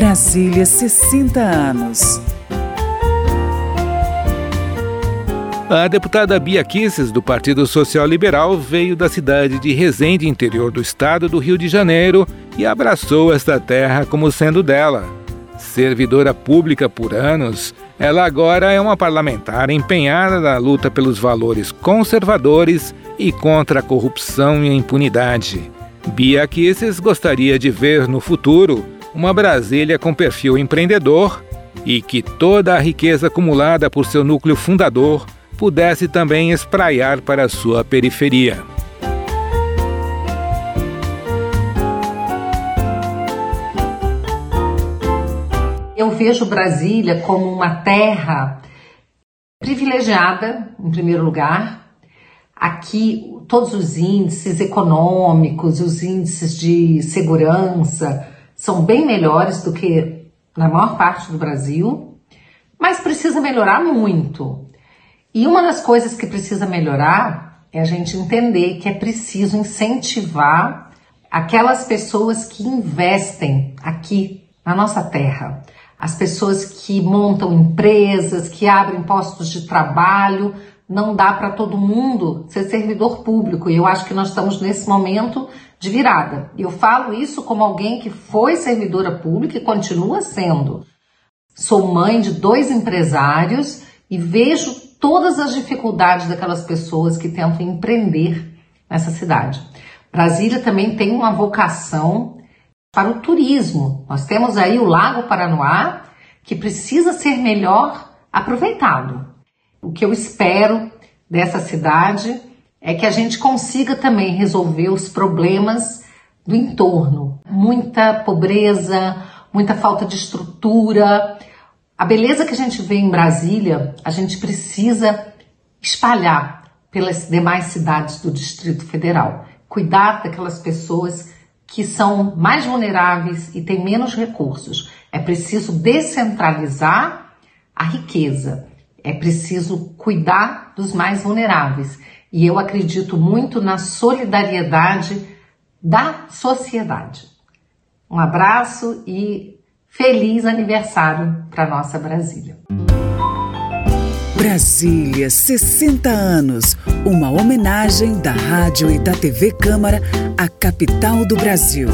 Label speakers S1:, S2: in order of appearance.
S1: Brasília 60 anos.
S2: A deputada Bia Kisses, do Partido Social Liberal, veio da cidade de Resende, interior do estado do Rio de Janeiro, e abraçou esta terra como sendo dela. Servidora pública por anos, ela agora é uma parlamentar empenhada na luta pelos valores conservadores e contra a corrupção e a impunidade. Bia Kisses gostaria de ver no futuro uma Brasília com perfil empreendedor e que toda a riqueza acumulada por seu núcleo fundador pudesse também espraiar para sua periferia.
S3: Eu vejo Brasília como uma terra privilegiada, em primeiro lugar. Aqui, todos os índices econômicos, os índices de segurança são bem melhores do que na maior parte do Brasil, mas precisa melhorar muito. E uma das coisas que precisa melhorar é a gente entender que é preciso incentivar aquelas pessoas que investem aqui na nossa terra as pessoas que montam empresas, que abrem postos de trabalho. Não dá para todo mundo ser servidor público e eu acho que nós estamos nesse momento de virada. Eu falo isso como alguém que foi servidora pública e continua sendo. Sou mãe de dois empresários e vejo todas as dificuldades daquelas pessoas que tentam empreender nessa cidade. Brasília também tem uma vocação para o turismo. Nós temos aí o Lago Paranoá, que precisa ser melhor aproveitado. O que eu espero dessa cidade é que a gente consiga também resolver os problemas do entorno. Muita pobreza, muita falta de estrutura. A beleza que a gente vê em Brasília, a gente precisa espalhar pelas demais cidades do Distrito Federal. Cuidar daquelas pessoas que são mais vulneráveis e têm menos recursos. É preciso descentralizar a riqueza. É preciso cuidar dos mais vulneráveis. E eu acredito muito na solidariedade da sociedade. Um abraço e feliz aniversário para nossa Brasília.
S1: Brasília, 60 anos. Uma homenagem da rádio e da TV Câmara à capital do Brasil.